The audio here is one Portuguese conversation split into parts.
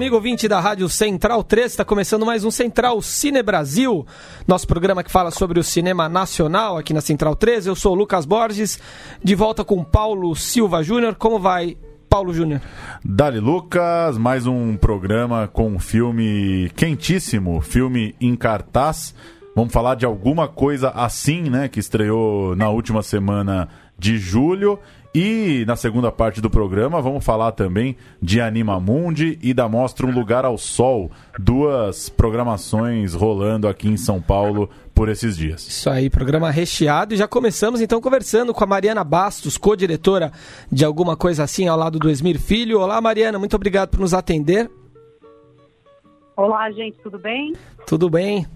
Amigo ouvinte da Rádio Central 3, está começando mais um Central Cine Brasil, nosso programa que fala sobre o cinema nacional aqui na Central 3. Eu sou o Lucas Borges, de volta com Paulo Silva Júnior. Como vai, Paulo Júnior? Dali Lucas, mais um programa com um filme quentíssimo, filme em cartaz. Vamos falar de alguma coisa assim, né, que estreou na última semana de julho e na segunda parte do programa vamos falar também de Anima Mundi e da Mostra Um Lugar ao Sol, duas programações rolando aqui em São Paulo por esses dias. Isso aí, programa recheado e já começamos então conversando com a Mariana Bastos, co-diretora de alguma coisa assim ao lado do Esmir Filho. Olá Mariana, muito obrigado por nos atender. Olá gente, tudo bem? Tudo bem.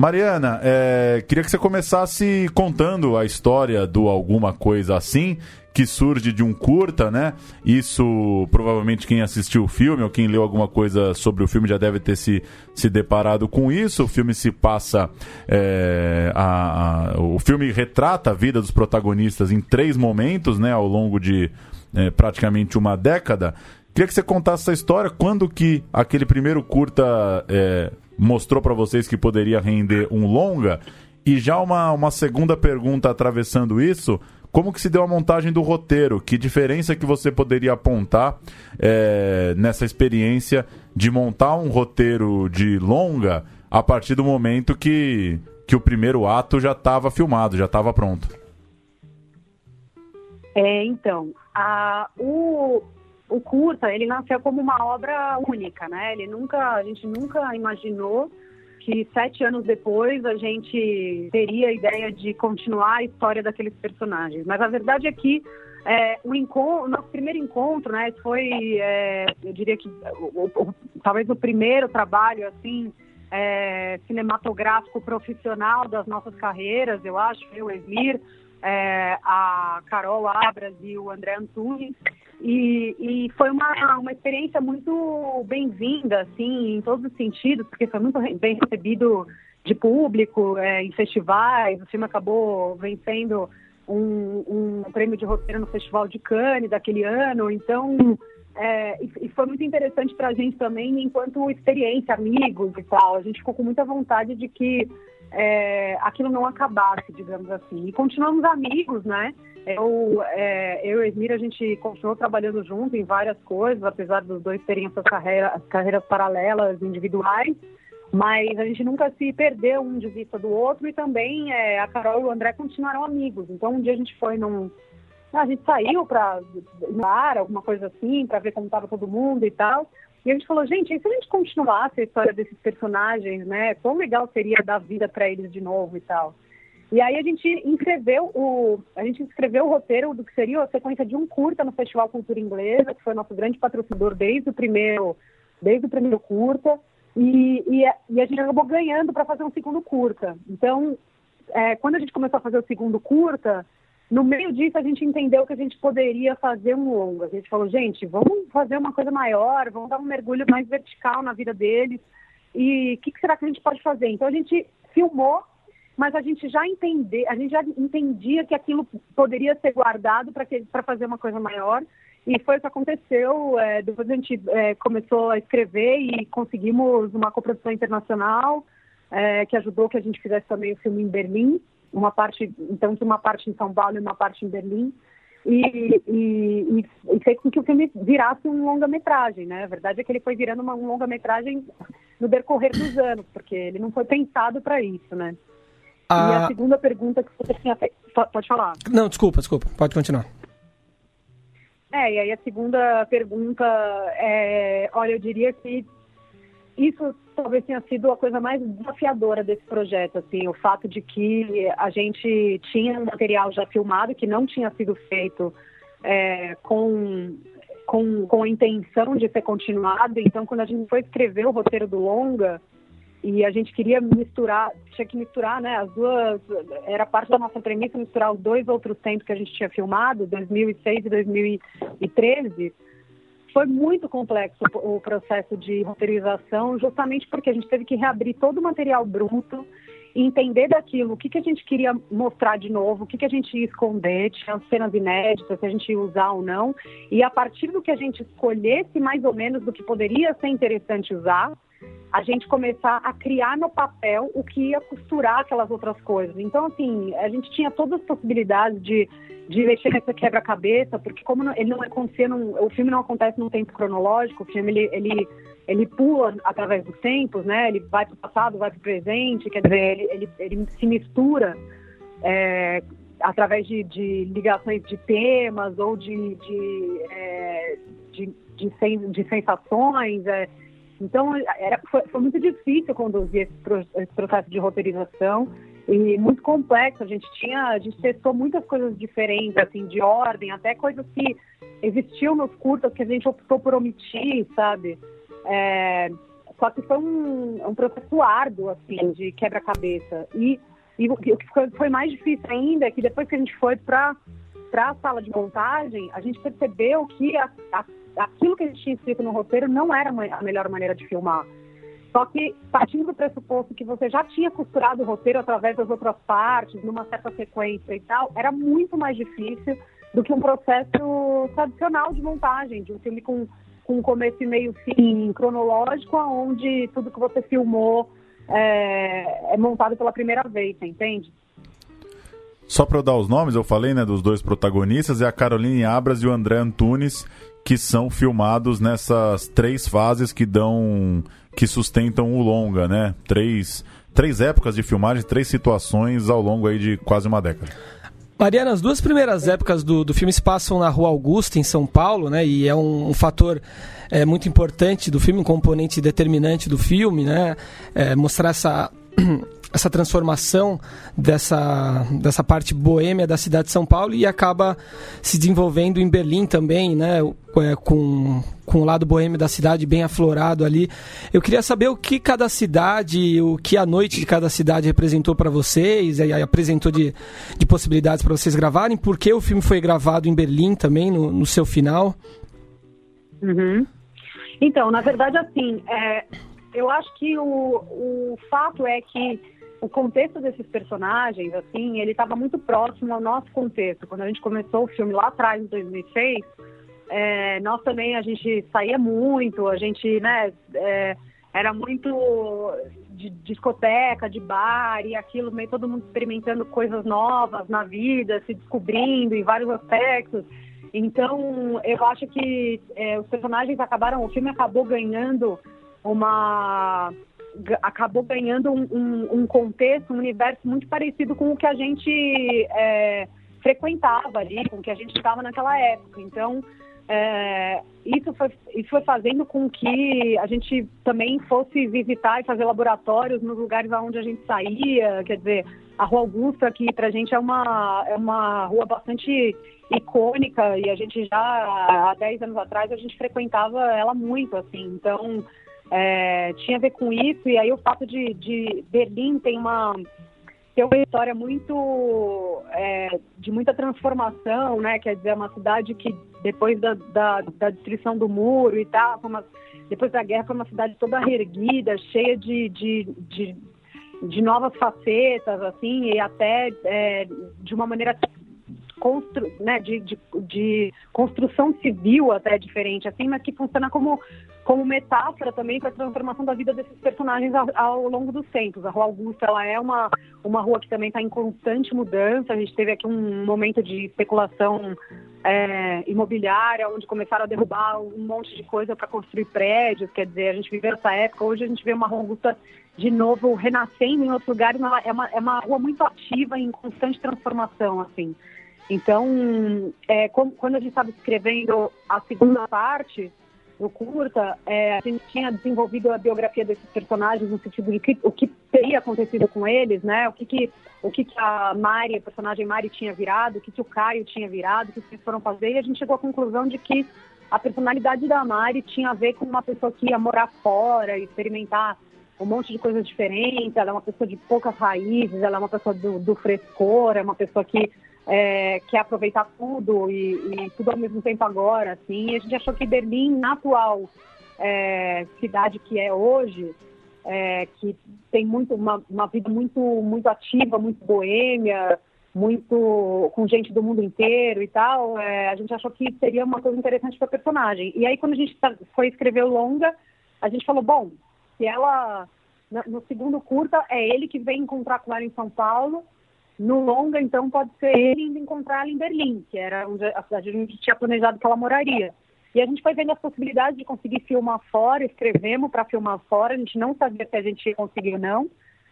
Mariana, é, queria que você começasse contando a história do Alguma Coisa Assim, que surge de um curta, né? Isso provavelmente quem assistiu o filme ou quem leu alguma coisa sobre o filme já deve ter se, se deparado com isso. O filme se passa. É, a, a, o filme retrata a vida dos protagonistas em três momentos, né? Ao longo de é, praticamente uma década. Queria que você contasse essa história. Quando que aquele primeiro curta é, mostrou para vocês que poderia render um longa? E já uma, uma segunda pergunta atravessando isso como que se deu a montagem do roteiro? Que diferença que você poderia apontar é, nessa experiência de montar um roteiro de longa a partir do momento que, que o primeiro ato já estava filmado, já estava pronto? É, então, a, o, o curta, ele nasceu como uma obra única, né? Ele nunca, a gente nunca imaginou que sete anos depois a gente teria a ideia de continuar a história daqueles personagens. Mas a verdade é que é, o, encontro, o nosso primeiro encontro, né, foi, é, eu diria que o, o, talvez o primeiro trabalho assim é, cinematográfico profissional das nossas carreiras, eu acho, eu, Esmir, é, a Carol Abras e o André Antunes. E, e foi uma, uma experiência muito bem-vinda, assim, em todos os sentidos, porque foi muito bem recebido de público, é, em festivais. O filme acabou vencendo um, um, prêmio de roteiro no Festival de Cannes daquele ano. Então, é, e, e, foi muito interessante para a gente também, enquanto experiência, amigos e tal. A gente ficou com muita vontade de que é, aquilo não acabasse, digamos assim. E continuamos amigos, né? Eu, é, eu e a gente continuou trabalhando junto em várias coisas, apesar dos dois terem essas carreira, carreiras paralelas, individuais, mas a gente nunca se perdeu um de vista do outro e também é, a Carol e o André continuaram amigos. Então, um dia a gente foi num. A gente saiu para bar, alguma coisa assim, para ver como estava todo mundo e tal. E a gente falou, gente, e se a gente continuasse a história desses personagens, né? Quão legal seria dar vida para eles de novo e tal. E aí a gente inscreveu o, a gente inscreveu o roteiro do que seria a sequência de um curta no Festival Cultura Inglesa, que foi nosso grande patrocinador desde o primeiro, desde o primeiro curta. E, e, e a gente acabou ganhando para fazer um segundo curta. Então, é, quando a gente começou a fazer o segundo curta, no meio disso a gente entendeu que a gente poderia fazer um longo. A gente falou, gente, vamos fazer uma coisa maior, vamos dar um mergulho mais vertical na vida deles. E o que, que será que a gente pode fazer? Então a gente filmou mas a gente já a gente já entendia que aquilo poderia ser guardado para fazer uma coisa maior. E foi o que aconteceu. É, depois a gente é, começou a escrever e conseguimos uma coprodução internacional é, que ajudou que a gente fizesse também o filme em Berlim, uma parte, então, uma parte em São Paulo e uma parte em Berlim. E, e, e, fez com que o filme virasse um longa-metragem, né? A verdade é que ele foi virando uma, um longa-metragem no decorrer dos anos, porque ele não foi pensado para isso, né? A... E a segunda pergunta que você tinha feito. Pode falar. Não, desculpa, desculpa. Pode continuar. É, e aí a segunda pergunta é, olha, eu diria que isso talvez tenha sido a coisa mais desafiadora desse projeto, assim, o fato de que a gente tinha um material já filmado que não tinha sido feito é, com, com, com a intenção de ser continuado, então quando a gente foi escrever o roteiro do longa, e a gente queria misturar, tinha que misturar, né, as duas, era parte da nossa premissa misturar os dois outros tempos que a gente tinha filmado, 2006 e 2013. Foi muito complexo o processo de roteirização, justamente porque a gente teve que reabrir todo o material bruto, entender daquilo, o que, que a gente queria mostrar de novo, o que, que a gente ia esconder, tinha cenas inéditas, se a gente ia usar ou não, e a partir do que a gente escolhesse mais ou menos do que poderia ser interessante usar, a gente começar a criar no papel o que ia costurar aquelas outras coisas. Então, assim, a gente tinha todas as possibilidades de, de mexer nessa quebra-cabeça, porque como não, ele não acontecia, num, o filme não acontece num tempo cronológico, o filme ele, ele, ele pula através dos tempos, né? Ele vai para o passado, vai para o presente, quer dizer, ele, ele, ele se mistura é, através de, de, ligações de temas ou de, de, é, de, de, sen, de sensações. É, então, era, foi, foi, muito difícil conduzir esse, pro, esse, processo de roteirização e muito complexo. A gente tinha, a gente testou muitas coisas diferentes, assim, de ordem, até coisas que existiam nos curtas que a gente optou por omitir, sabe? É, só que foi um, um processo árduo, assim, de quebra-cabeça. E, e o que foi, mais difícil ainda é que depois que a gente foi para para a sala de montagem, a gente percebeu que a, a aquilo que a gente tinha escrito no roteiro não era a melhor maneira de filmar. Só que, partindo do pressuposto que você já tinha costurado o roteiro através das outras partes, numa certa sequência e tal, era muito mais difícil do que um processo tradicional de montagem, de um filme com, com começo e meio fim cronológico, onde tudo que você filmou é, é montado pela primeira vez, entende? Só para eu dar os nomes, eu falei né, dos dois protagonistas, é a Caroline Abras e o André Antunes, que são filmados nessas três fases que dão que sustentam o longa, né? Três, três épocas de filmagem, três situações ao longo aí de quase uma década. Mariana, as duas primeiras épocas do, do filme se passam na Rua Augusta, em São Paulo, né? E é um, um fator é, muito importante do filme, um componente determinante do filme, né? É, mostrar essa essa transformação dessa, dessa parte boêmia da cidade de São Paulo e acaba se desenvolvendo em Berlim também, né? É, com, com o lado boêmio da cidade bem aflorado ali. Eu queria saber o que cada cidade, o que a noite de cada cidade representou para vocês, e apresentou de, de possibilidades para vocês gravarem, por que o filme foi gravado em Berlim também, no, no seu final. Uhum. Então, na verdade, assim, é, eu acho que o, o fato é que o contexto desses personagens, assim, ele estava muito próximo ao nosso contexto. Quando a gente começou o filme lá atrás, em 2006, é, nós também, a gente saía muito, a gente, né, é, era muito de discoteca, de bar e aquilo, meio todo mundo experimentando coisas novas na vida, se descobrindo em vários aspectos. Então, eu acho que é, os personagens acabaram, o filme acabou ganhando uma acabou ganhando um, um, um, contexto, um universo muito parecido com o que a gente é, frequentava ali, com o que a gente estava naquela época. Então, é, isso, foi, isso foi fazendo com que a gente também fosse visitar e fazer laboratórios nos lugares onde a gente saía. Quer dizer, a Rua Augusta, que para a gente é uma, é uma rua bastante icônica e a gente já, há 10 anos atrás, a gente frequentava ela muito, assim. Então, é, tinha a ver com isso, e aí o fato de, de Berlim tem uma, tem uma história muito é, de muita transformação, né? Quer dizer, é uma cidade que depois da, da, da destruição do muro e tal, uma, depois da guerra foi uma cidade toda reerguida, cheia de, de, de, de novas facetas, assim, e até é, de uma maneira constru, né, de, de, de, construção civil até diferente, assim, mas que funciona como, como metáfora também para a transformação da vida desses personagens ao, ao, longo dos tempos. A Rua Augusta ela é uma, uma rua que também está em constante mudança. A gente teve aqui um momento de especulação é, imobiliária, onde começaram a derrubar um monte de coisa para construir prédios. Quer dizer, a gente viveu essa época. Hoje a gente vê uma Rua Augusta de novo renascendo em outros lugares. É uma, é uma rua muito ativa em constante transformação, assim. Então, é, quando a gente estava escrevendo a segunda parte do curta, é, a gente tinha desenvolvido a biografia desses personagens no sentido de que, o que teria acontecido com eles, né? O que, que, o que, que a Mari, a personagem Mari tinha virado, o que, que o Caio tinha virado, o que, que eles foram fazer, e a gente chegou à conclusão de que a personalidade da Mari tinha a ver com uma pessoa que ia morar fora, experimentar um monte de coisas diferentes, ela é uma pessoa de poucas raízes, ela é uma pessoa do, do frescor, é uma pessoa que é, quer aproveitar tudo e, e, tudo ao mesmo tempo agora, assim. E a gente achou que Berlim, na atual é, cidade que é hoje, é, que tem muito uma, uma vida muito muito ativa, muito boêmia, muito com gente do mundo inteiro e tal, é, a gente achou que seria uma coisa interessante para a personagem. E aí quando a gente tá, foi escrever o longa, a gente falou, bom, se ela no segundo curta é ele que vem encontrar com ela em São Paulo, no longa então pode ser ele indo encontrar ela em Berlim, que era a cidade onde a gente tinha planejado que ela moraria. E a gente foi vendo as possibilidades de conseguir filmar fora, escrevemos para filmar fora, a gente não sabia se a gente conseguiu ou não.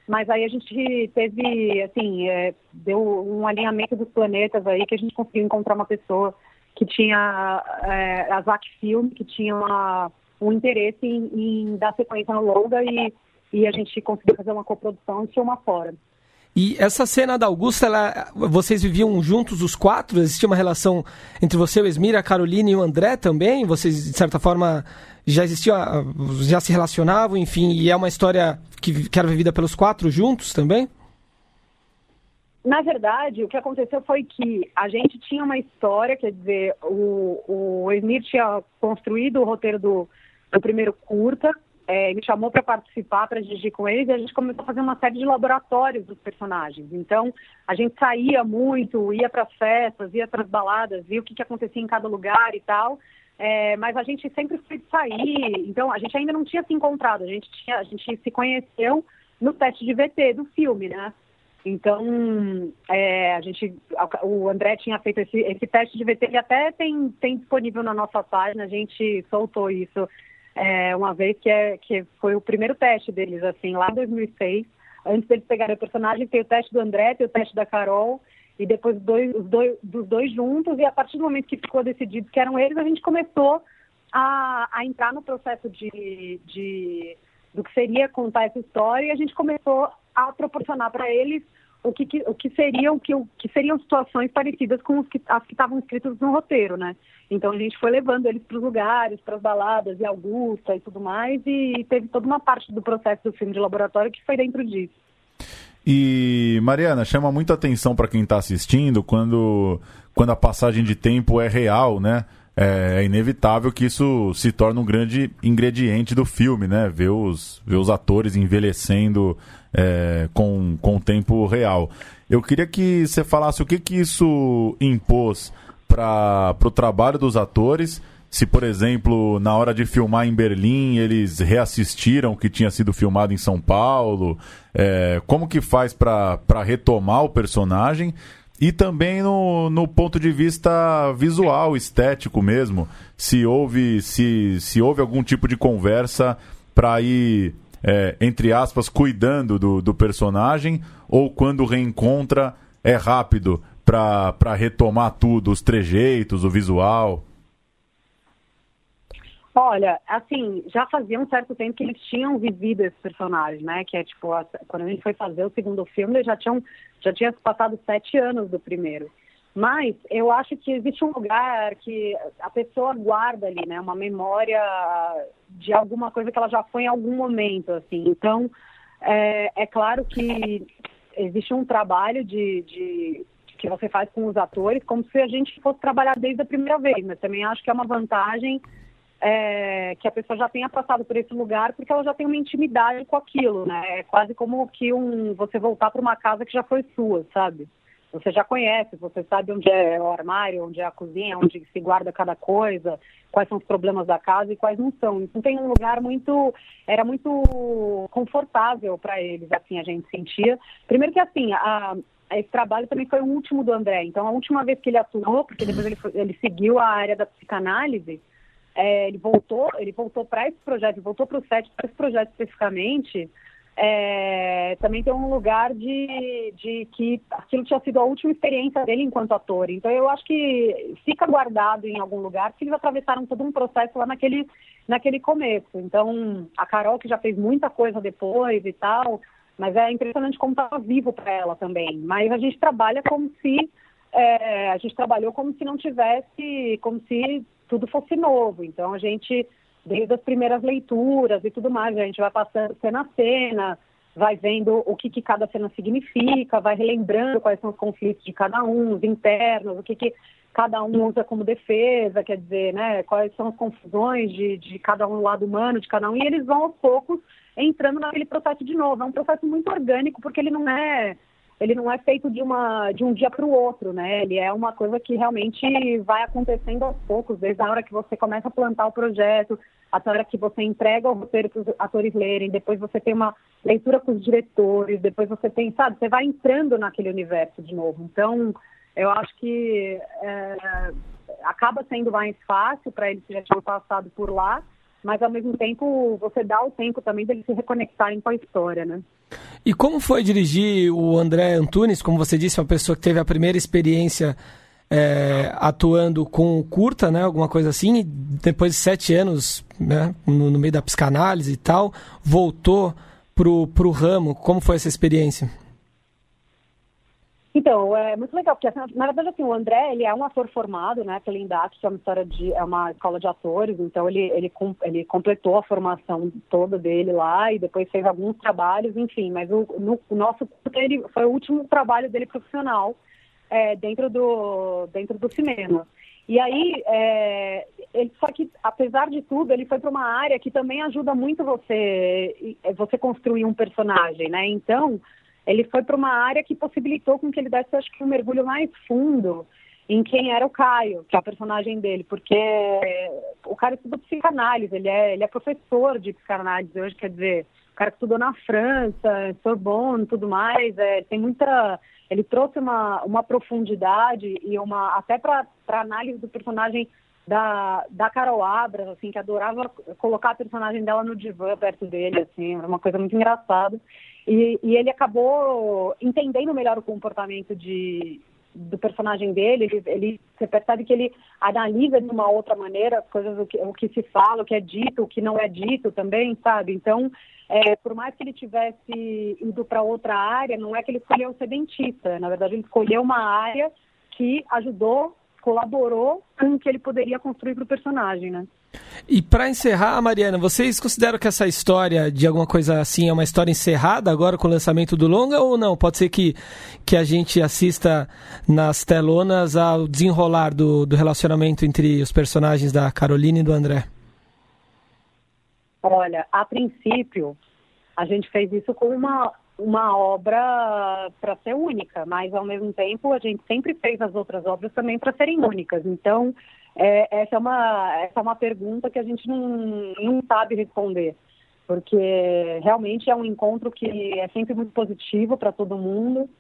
Mas aí a gente teve, assim, é, deu um alinhamento dos planetas aí que a gente conseguiu encontrar uma pessoa que tinha é, a ZAC Film, que tinha uma, um interesse em, em, dar sequência no longa e, e a gente conseguiu fazer uma coprodução e filmar fora. E essa cena da Augusta, ela, vocês viviam juntos os quatro? Existia uma relação entre você, o Esmir, a Carolina e o André também? Vocês, de certa forma, já existiam, já se relacionavam, enfim, e é uma história que, que era vivida pelos quatro juntos também? Na verdade, o que aconteceu foi que a gente tinha uma história, quer dizer, o, o Esmir tinha construído o roteiro do, do primeiro curta, é, me chamou para participar, para dirigir com eles, e a gente começou a fazer uma série de laboratórios dos personagens. Então, a gente saía muito, ia para as festas, ia para as baladas, via o que, que acontecia em cada lugar e tal. É, mas a gente sempre foi sair, então a gente ainda não tinha se encontrado, a gente, tinha, a gente se conheceu no teste de VT do filme, né? Então, é, a gente, o André tinha feito esse, esse teste de VT, ele até tem, tem disponível na nossa página, a gente soltou isso é, uma vez que, é, que foi o primeiro teste deles, assim, lá em 2006, antes deles pegarem o personagem, tem o teste do André, tem o teste da Carol, e depois dois, os dois, dos dois juntos, e a partir do momento que ficou decidido que eram eles, a gente começou a, a entrar no processo de, de, do que seria contar essa história, e a gente começou a proporcionar para eles o que, o que seriam que, que seriam situações parecidas com que, as que estavam escritas no roteiro, né? Então a gente foi levando eles para os lugares, para as baladas e Augusta e tudo mais, e teve toda uma parte do processo do filme de laboratório que foi dentro disso. E, Mariana, chama muita atenção para quem está assistindo quando, quando a passagem de tempo é real, né? É, é, inevitável que isso se torne um grande ingrediente do filme, né? Ver os, ver os atores envelhecendo é, com, com o tempo real. Eu queria que você falasse o que, que isso impôs para o trabalho dos atores se, por exemplo, na hora de filmar em Berlim, eles reassistiram o que tinha sido filmado em São Paulo, é, como que faz para retomar o personagem e também no, no ponto de vista visual, estético mesmo, se houve, se, se houve algum tipo de conversa para ir, é, entre aspas, cuidando do, do personagem, ou quando reencontra é rápido para retomar tudo, os trejeitos, o visual? Olha, assim, já fazia um certo tempo que eles tinham vivido esse personagem, né? Que é tipo, quando a gente foi fazer o segundo filme, eles já tinham, já tinha passado sete anos do primeiro. Mas eu acho que existe um lugar que a pessoa guarda ali, né? Uma memória de alguma coisa que ela já foi em algum momento, assim. Então, é, é claro que existe um trabalho de, de que você faz com os atores, como se a gente fosse trabalhar desde a primeira vez. Mas também acho que é uma vantagem é, que a pessoa já tenha passado por esse lugar, porque ela já tem uma intimidade com aquilo, né? É quase como que um, você voltar para uma casa que já foi sua, sabe? Você já conhece, você sabe onde é o armário, onde é a cozinha, onde se guarda cada coisa, quais são os problemas da casa e quais não são. Então tem um lugar muito, era muito confortável para eles, assim, a gente sentia. Primeiro que assim, a, esse trabalho também foi o último do André. Então a última vez que ele atuou, porque depois ele, ele seguiu a área da psicanálise, é, ele voltou, ele voltou para esse projeto, voltou para o SET, para esse projeto especificamente, é, também tem um lugar de, de que aquilo tinha sido a última experiência dele enquanto ator. Então eu acho que fica guardado em algum lugar, porque eles atravessaram todo um processo lá naquele, naquele começo. Então a Carol, que já fez muita coisa depois e tal, mas é impressionante como estava vivo para ela também. Mas a gente trabalha como se é, a gente trabalhou como se não tivesse, como se tudo fosse novo. Então a gente desde as primeiras leituras e tudo mais. A gente vai passando cena a cena, vai vendo o que, que cada cena significa, vai relembrando quais são os conflitos de cada um, os internos, o que, que cada um usa como defesa, quer dizer, né, quais são as confusões de, de cada um, lado humano de cada um, e eles vão aos poucos entrando naquele processo de novo. É um processo muito orgânico, porque ele não é ele não é feito de, uma, de um dia para o outro, né? Ele é uma coisa que realmente vai acontecendo aos poucos, desde a hora que você começa a plantar o projeto, até a hora que você entrega o roteiro para os atores lerem, depois você tem uma leitura com os diretores, depois você tem, sabe, você vai entrando naquele universo de novo. Então, eu acho que é, acaba sendo mais fácil para eles que já tinham passado por lá, mas ao mesmo tempo você dá o tempo também deles se reconectarem com a história, né? E como foi dirigir o André Antunes, como você disse, uma pessoa que teve a primeira experiência é, atuando com curta, né, alguma coisa assim, depois de sete anos né, no, no meio da psicanálise e tal, voltou pro, pro ramo. Como foi essa experiência? Então, é muito legal, porque assim, na verdade assim, o André, ele é um ator formado, né, pela INDAT, que é uma história de, é uma escola de atores, então ele, ele, ele completou a formação toda dele lá e depois fez alguns trabalhos, enfim, mas o, no, o nosso ele foi o último trabalho dele profissional é, dentro, do, dentro do cinema. E aí, é, ele, só que, apesar de tudo, ele foi para uma área que também ajuda muito você, você construir um personagem, né? Então, ele foi para uma área que possibilitou com que ele desse, acho que, um mergulho mais fundo em quem era o Caio, que é a personagem dele, porque o cara estudou psicanálise, ele é, ele é professor de psicanálise hoje, quer dizer, o cara estudou na França, Sorbonne e tudo mais, é, tem muita... Ele trouxe uma, uma profundidade e uma até para análise do personagem da, da Carol Abras, assim, que adorava colocar a personagem dela no divã perto dele, assim, era uma coisa muito engraçada. E, e ele acabou entendendo melhor o comportamento de, do personagem dele, ele, ele, você percebe que ele analisa de uma outra maneira as coisas, o que, o que se fala, o que é dito, o que não é dito também, sabe? Então, é, por mais que ele tivesse ido para outra área, não é que ele escolheu ser dentista, na verdade ele escolheu uma área que ajudou, colaborou com o que ele poderia construir para o personagem, né? E para encerrar, Mariana, vocês consideram que essa história de alguma coisa assim é uma história encerrada agora com o lançamento do longa ou não? Pode ser que, que a gente assista nas telonas ao desenrolar do, do relacionamento entre os personagens da Carolina e do André? Olha, a princípio, a gente fez isso com uma, uma obra para ser única, mas ao mesmo tempo a gente sempre fez as outras obras também para serem únicas. Então, é, essa, é uma, essa é uma pergunta que a gente não, não sabe responder, porque realmente é um encontro que é sempre muito positivo para todo mundo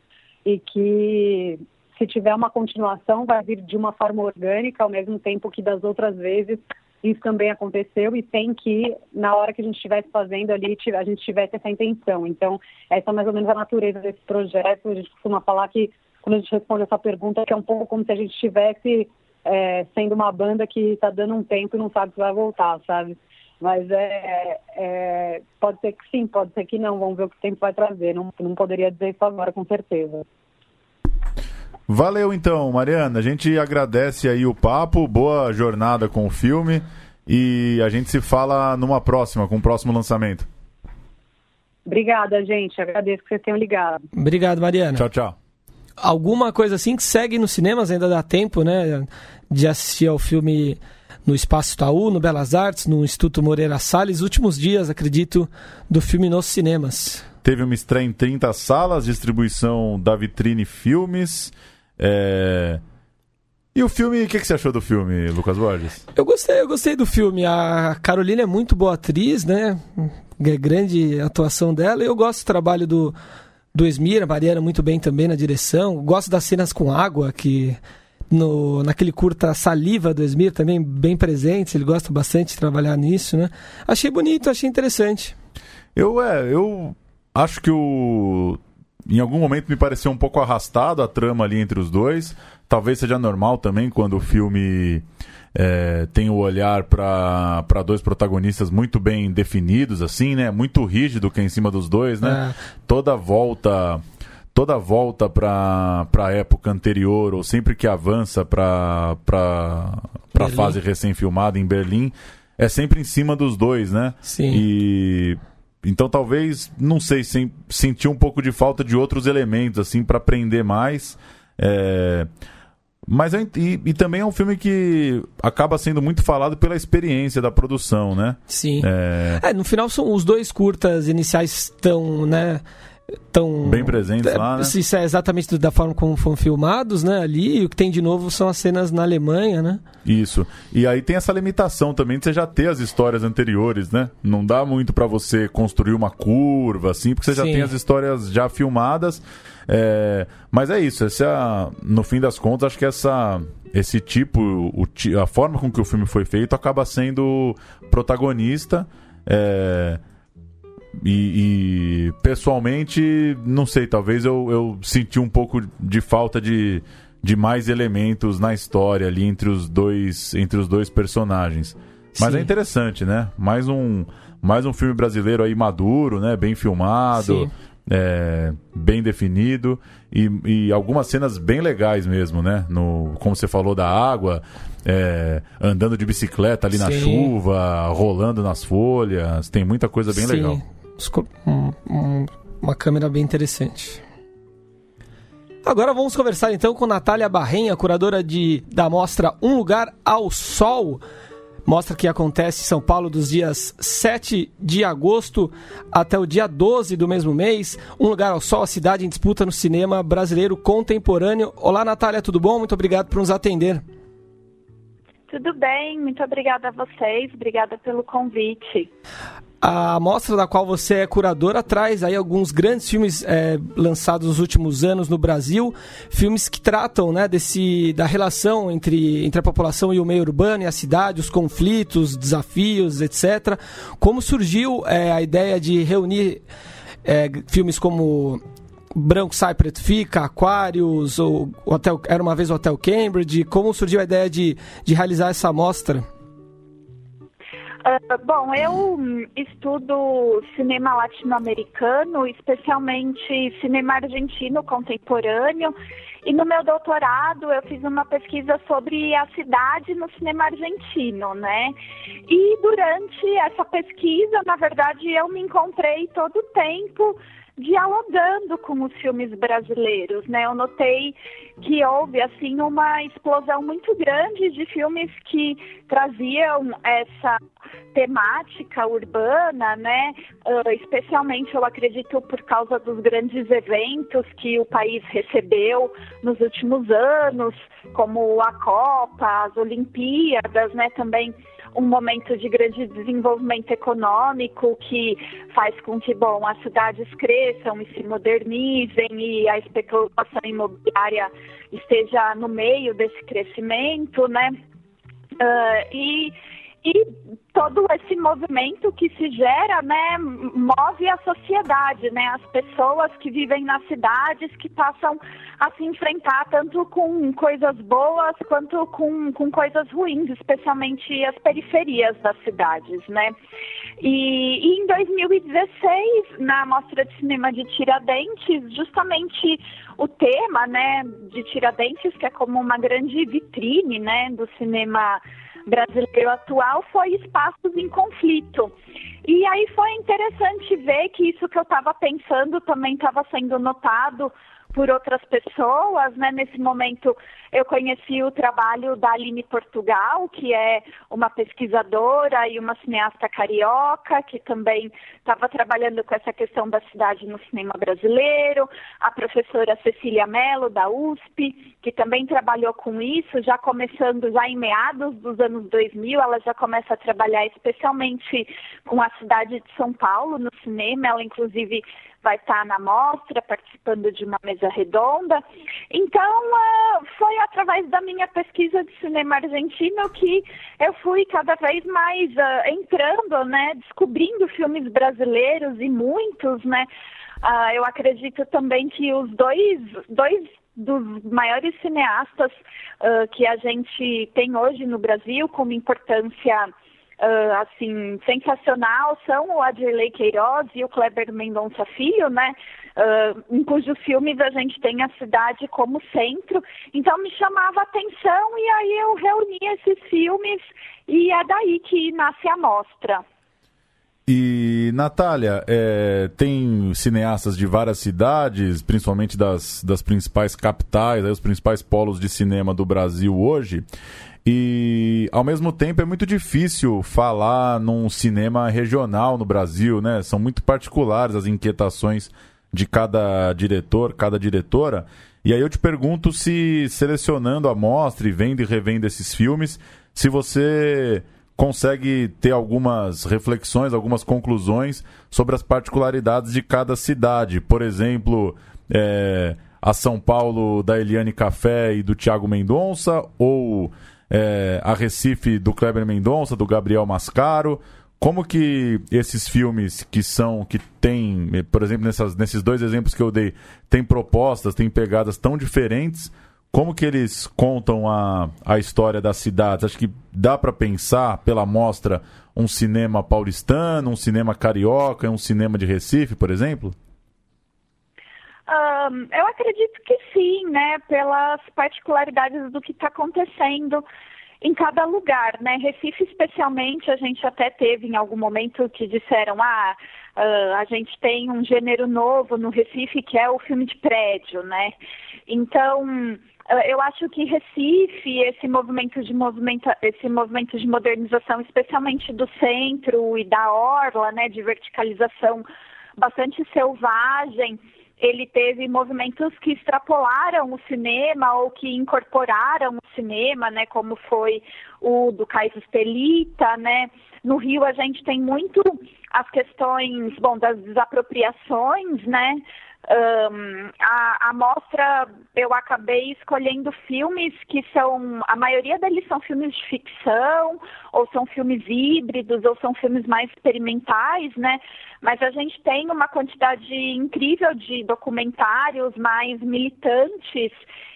e que se tiver uma continuação vai vir de uma forma orgânica, ao mesmo tempo que das outras vezes isso também aconteceu e sem que na hora que a gente estivesse fazendo ali a gente tivesse essa intenção. Então, essa é mais ou menos a natureza desse projeto. A gente costuma falar que quando a gente responde essa pergunta, que é um pouco como se a gente estivesse é, sendo uma banda que está dando um tempo e não sabe se vai voltar, sabe? Mas é, é, pode ser que sim, pode ser que não. Vamos ver o que o tempo vai trazer. Não, não poderia dizer isso agora, com certeza. Valeu então, Mariana. A gente agradece aí o papo, boa jornada com o filme e a gente se fala numa próxima, com o próximo lançamento. Obrigada, gente. Agradeço que vocês tenham ligado. Obrigado, Mariana. Tchau, tchau. Alguma coisa assim que segue nos cinemas, ainda dá tempo, né? De assistir ao filme no Espaço Itaú, no Belas Artes, no Instituto Moreira Salles. Últimos dias, acredito, do filme nos cinemas. Teve uma estreia em 30 salas, distribuição da Vitrine Filmes. É... E o filme, o que, que, você achou do filme, Lucas Borges? Eu gostei, eu gostei do filme. A Carolina é muito boa atriz, né? Grande atuação dela. Eu gosto do trabalho do, do Esmir, a Mariana muito bem também na direção. Gosto das cenas com água, que no, naquele curta Saliva do Esmir também bem presente. Ele gosta bastante de trabalhar nisso, né? Achei bonito, achei interessante. Eu, é, eu acho que o em algum momento me pareceu um pouco arrastado a trama ali entre os dois. Talvez seja normal também quando o filme é, tem o olhar para dois protagonistas muito bem definidos, assim, né? Muito rígido que é em cima dos dois, né? É. Toda volta toda volta para a época anterior ou sempre que avança para a fase recém-filmada em Berlim é sempre em cima dos dois, né? Sim. E então talvez, não sei, sem, sentir um pouco de falta de outros elementos assim para aprender mais. É... Mas é, e, e, também é um filme que acaba sendo muito falado pela experiência da produção, né? Sim. É... é no final são os dois curtas iniciais estão, né? Tão bem presentes é, lá, né? Isso é exatamente da forma como foram filmados, né? Ali, e o que tem de novo são as cenas na Alemanha, né? Isso. E aí tem essa limitação também de você já ter as histórias anteriores, né? Não dá muito para você construir uma curva assim, porque você Sim. já tem as histórias já filmadas. É... Mas é isso, essa, no fim das contas, acho que essa esse tipo, o, a forma com que o filme foi feito acaba sendo protagonista. É, e, e, pessoalmente, não sei, talvez eu, eu senti um pouco de falta de, de mais elementos na história ali entre os dois, entre os dois personagens. Mas Sim. é interessante, né? Mais um, mais um filme brasileiro aí maduro, né? Bem filmado, é, bem definido e, e, algumas cenas bem legais mesmo, né? No, como você falou da água, é, andando de bicicleta ali Sim. na chuva, rolando nas folhas, tem muita coisa bem Sim. legal um, um, uma câmera bem interessante. Agora vamos conversar então com Natália Barrenha, curadora de, da mostra Um Lugar ao Sol. Mostra que acontece em São Paulo dos dias 7 de agosto até o dia 12 do mesmo mês. Um Lugar ao Sol, a cidade em disputa no cinema brasileiro contemporâneo. Olá, Natália, tudo bom? Muito obrigado por nos atender. Tudo bem, muito obrigada a vocês, obrigada pelo convite. A mostra da qual você é curadora traz aí alguns grandes filmes é, lançados nos últimos anos no Brasil, filmes que tratam né, desse, da relação entre, entre a população e o meio urbano e a cidade, os conflitos, desafios, etc. Como surgiu é, a ideia de reunir é, filmes como Branco Sai Preto Fica, Aquários, o Hotel, Era Uma Vez o Hotel Cambridge, como surgiu a ideia de, de realizar essa mostra? Uh, bom, eu estudo cinema latino-americano, especialmente cinema argentino contemporâneo, e no meu doutorado eu fiz uma pesquisa sobre a cidade no cinema argentino, né? E durante essa pesquisa, na verdade, eu me encontrei todo o tempo dialogando com os filmes brasileiros, né? Eu notei que houve assim uma explosão muito grande de filmes que traziam essa temática urbana, né? Uh, especialmente eu acredito por causa dos grandes eventos que o país recebeu nos últimos anos, como a Copa, as Olimpíadas, né? Também um momento de grande desenvolvimento econômico que faz com que, bom, as cidades cresçam e se modernizem e a especulação imobiliária esteja no meio desse crescimento, né? Uh, e e todo esse movimento que se gera, né, move a sociedade, né, as pessoas que vivem nas cidades que passam a se enfrentar tanto com coisas boas quanto com, com coisas ruins, especialmente as periferias das cidades, né. E, e em 2016, na Mostra de Cinema de Tiradentes, justamente o tema, né, de Tiradentes, que é como uma grande vitrine, né, do cinema brasileiro atual foi espaços em conflito. E aí foi interessante ver que isso que eu estava pensando também estava sendo notado por outras pessoas, né? Nesse momento eu conheci o trabalho da Aline Portugal, que é uma pesquisadora e uma cineasta carioca, que também estava trabalhando com essa questão da cidade no cinema brasileiro, a professora Cecília Mello, da USP, que também trabalhou com isso, já começando já em meados dos anos 2000, ela já começa a trabalhar especialmente com a cidade de São Paulo no cinema, ela inclusive vai estar na mostra, participando de uma mesa redonda. Então, uh, foi através da minha pesquisa de cinema argentino que eu fui cada vez mais uh, entrando, né, descobrindo filmes brasileiros e muitos, né. Uh, eu acredito também que os dois, dois dos maiores cineastas que a gente tem hoje no Brasil, como importância uh, assim, sensacional são o Adirley Queiroz e o Kleber Mendonça Filho, né? Uh, em cujos filmes a gente tem a cidade como centro. Então me chamava a atenção e aí eu reuni esses filmes e é daí que nasce a mostra. E, Natália, é, tem cineastas de várias cidades, principalmente das, das principais capitais, aí, os principais polos de cinema do Brasil hoje. E, ao mesmo tempo, é muito difícil falar num cinema regional no Brasil, né? São muito particulares as inquietações de cada diretor, cada diretora. E aí eu te pergunto se, selecionando a mostra e vendo e revendo esses filmes, se você consegue ter algumas reflexões, algumas conclusões sobre as particularidades de cada cidade. Por exemplo, é, a São Paulo da Eliane Café e do Tiago Mendonça, ou é, a Recife do Kleber Mendonça, do Gabriel Mascaro. Como que esses filmes que são, que tem, por exemplo, nessas, nesses dois exemplos que eu dei, tem propostas, tem pegadas tão diferentes, como que eles contam a, a história das cidades? Acho que dá para pensar pela mostra um cinema paulistano, um cinema carioca, um cinema de Recife, por exemplo? Um, eu acredito que sim, né? Pelas particularidades do que está acontecendo em cada lugar, né? Recife, especialmente, a gente até teve em algum momento que disseram, ah, uh, a gente tem um gênero novo no Recife que é o filme de prédio, né? Então eu acho que Recife, esse movimento de movimento, esse movimento de modernização, especialmente do centro e da orla, né, de verticalização bastante selvagem, ele teve movimentos que extrapolaram o cinema ou que incorporaram o cinema, né, como foi o do Cais Estelita, né? No Rio a gente tem muito as questões, bom, das desapropriações, né? Um, a, a mostra eu acabei escolhendo filmes que são a maioria deles são filmes de ficção ou são filmes híbridos ou são filmes mais experimentais, né? Mas a gente tem uma quantidade incrível de documentários mais militantes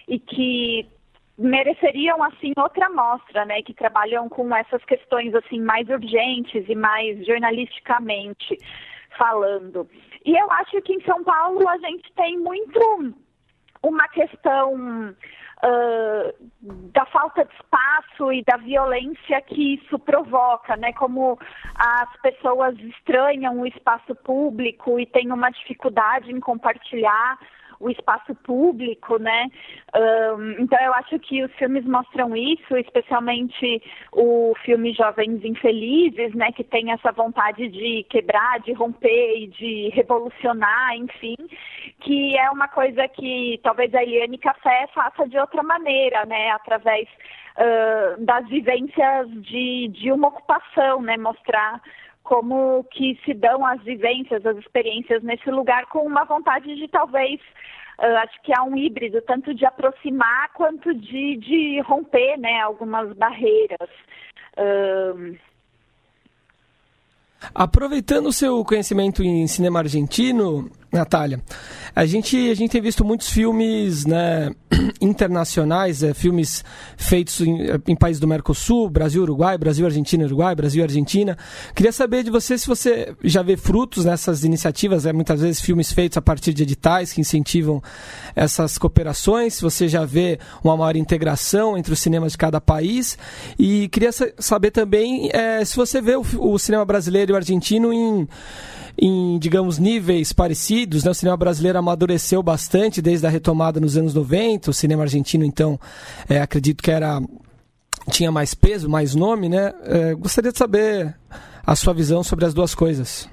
e que mereceriam assim outra mostra, né, que trabalham com essas questões assim mais urgentes e mais jornalisticamente falando. E eu acho que em São Paulo a gente tem muito uma questão uh, da falta de espaço e da violência que isso provoca, né? Como as pessoas estranham o espaço público e têm uma dificuldade em compartilhar o espaço público, né? Um, então eu acho que os filmes mostram isso, especialmente o filme Jovens Infelizes, né? Que tem essa vontade de quebrar, de romper e de revolucionar, enfim, que é uma coisa que talvez a Eliane Café faça de outra maneira, né? Através uh, das vivências de, de uma ocupação, né? Mostrar como que se dão as vivências, as experiências nesse lugar com uma vontade de talvez uh, acho que há um híbrido tanto de aproximar quanto de, de romper né, algumas barreiras. Uh... Aproveitando o seu conhecimento em cinema argentino, Natália, a gente, a gente tem visto muitos filmes né, internacionais, é, filmes feitos em, em, países do Mercosul, Brasil, Uruguai, Brasil, Argentina, Uruguai, Brasil, Argentina. Queria saber de você se você já vê frutos nessas iniciativas, é, muitas vezes filmes feitos a partir de editais que incentivam essas cooperações, se você já vê uma maior integração entre os cinemas de cada país. E queria saber também é, se você vê o, o cinema brasileiro e o argentino em em, digamos, níveis parecidos. Né? O cinema brasileiro amadureceu bastante desde a retomada nos anos 90. O cinema argentino, então, é, acredito que era tinha mais peso, mais nome, né? É, gostaria de saber a sua visão sobre as duas coisas.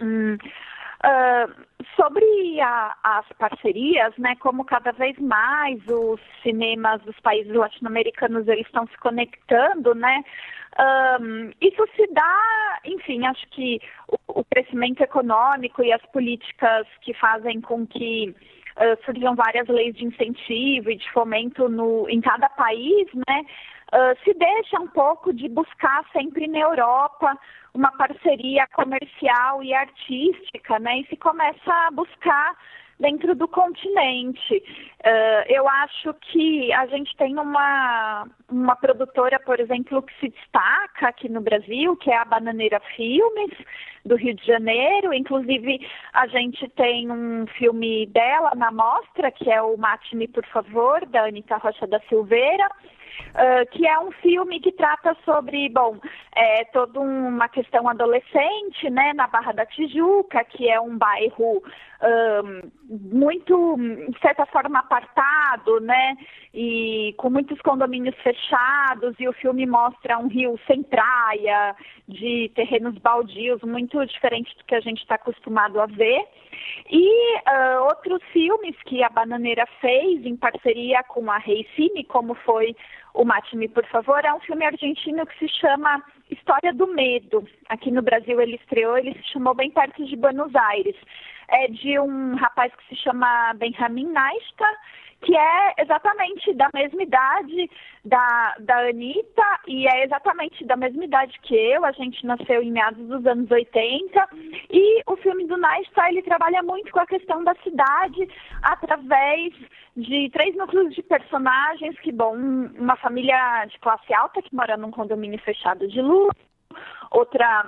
Hum, uh, sobre a, as parcerias, né? Como cada vez mais os cinemas dos países latino-americanos eles estão se conectando, né? Um, isso se dá, enfim, acho que o, o, crescimento econômico e as políticas que fazem com que uh, surjam várias leis de incentivo e de fomento no, em cada país, né? Uh, se deixa um pouco de buscar sempre na Europa uma parceria comercial e artística, né? E se começa a buscar dentro do continente. Uh, eu acho que a gente tem uma, uma produtora, por exemplo, que se destaca aqui no Brasil, que é a Bananeira Filmes, do Rio de Janeiro. Inclusive, a gente tem um filme dela na mostra, que é o Mate-me, por favor, da Anitta Rocha da Silveira. Uh, que é um filme que trata sobre, bom, é, toda uma questão adolescente, né, na Barra da Tijuca, que é um bairro muito, de certa forma, apartado, né, e com muitos condomínios fechados, e o filme mostra um rio sem praia, de terrenos baldios, muito diferente do que a gente está acostumado a ver. E uh, outros filmes que a Bananeira fez em parceria com a Rei Cine, como foi o Mate-me, por favor, é um filme argentino que se chama História do Medo. Aqui no Brasil ele estreou, ele se chamou bem perto de Buenos Aires. É de um rapaz que se chama Benjamin Naista, que é exatamente da mesma idade da, da Anitta e é exatamente da mesma idade que eu. A gente nasceu em meados dos anos 80 e o filme do Naista, ele trabalha muito com a questão da cidade através de três núcleos de personagens que, bom, uma família de classe alta que mora num condomínio fechado de luz, outra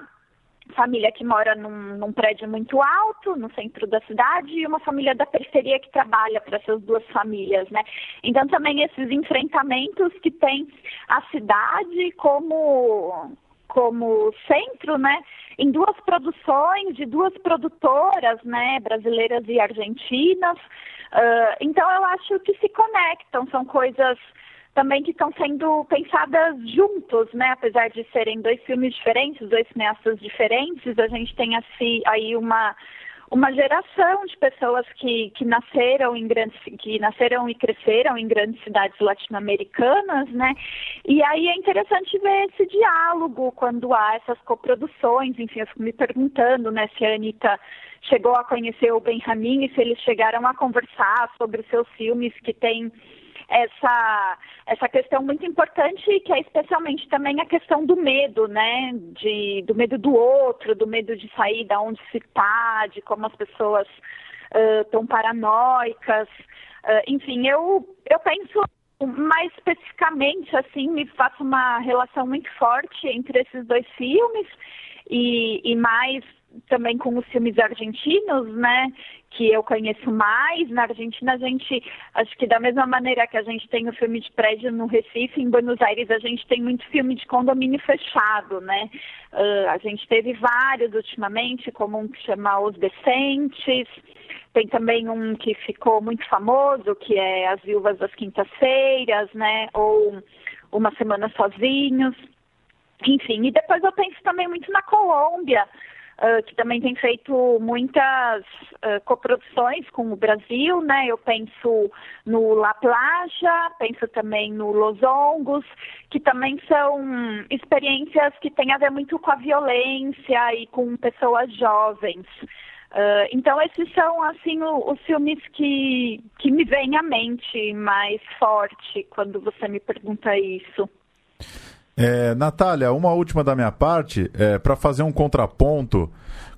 família que mora num, num, prédio muito alto, no centro da cidade, e uma família da periferia que trabalha para essas duas famílias, né? Então também esses enfrentamentos que tem a cidade como como centro, né, em duas produções de duas produtoras, né, brasileiras e argentinas. Uh, então eu acho que se conectam, são coisas também que estão sendo pensadas juntos, né? Apesar de serem dois filmes diferentes, dois cineastas diferentes, a gente tem assim, aí uma uma geração de pessoas que, que nasceram em grandes que nasceram e cresceram em grandes cidades latino-americanas, né? E aí é interessante ver esse diálogo quando há essas coproduções, enfim, eu fico me perguntando, né, se a Anitta chegou a conhecer o Benjamin e se eles chegaram a conversar sobre os seus filmes que têm essa, essa questão muito importante, que é especialmente também a questão do medo, né? De, do medo do outro, do medo de sair da onde se está, de como as pessoas uh, paranoicas. Uh, enfim, eu, eu penso mais especificamente, assim, me faço uma relação muito forte entre esses dois filmes e, e mais também com os filmes argentinos, né? Que eu conheço mais. Na Argentina, a gente, acho que da mesma maneira que a gente tem o filme de prédio no Recife, em Buenos Aires, a gente tem muito filme de condomínio fechado, né? Uh, a gente teve vários ultimamente, como um que chama Os Decentes. Tem também um que ficou muito famoso, que é As Viúvas das Quintas-Feiras, né? Ou Uma Semana Sozinhos. Enfim, e depois eu penso também muito na Colômbia, uh, que também tem feito muitas uh, coproduções com o Brasil, né? Eu penso no La Plaja, penso também no Los Hongos, que também são experiências que têm a ver muito com a violência e com pessoas jovens. Uh, então esses são assim os filmes que, que me vêm à mente mais forte quando você me pergunta isso. É, Natália, uma última da minha parte, é, para fazer um contraponto,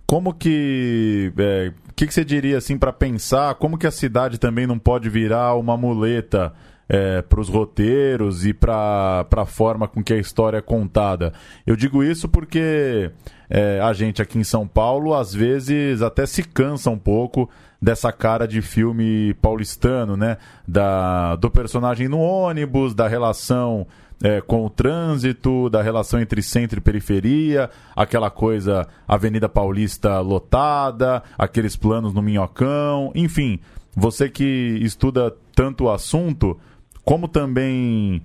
como que. O é, que, que você diria assim para pensar como que a cidade também não pode virar uma muleta é, para os roteiros e para a forma com que a história é contada? Eu digo isso porque é, a gente aqui em São Paulo às vezes até se cansa um pouco dessa cara de filme paulistano, né? Da, do personagem no ônibus, da relação é, com o trânsito, da relação entre centro e periferia, aquela coisa Avenida Paulista lotada, aqueles planos no Minhocão, enfim, você que estuda tanto o assunto, como também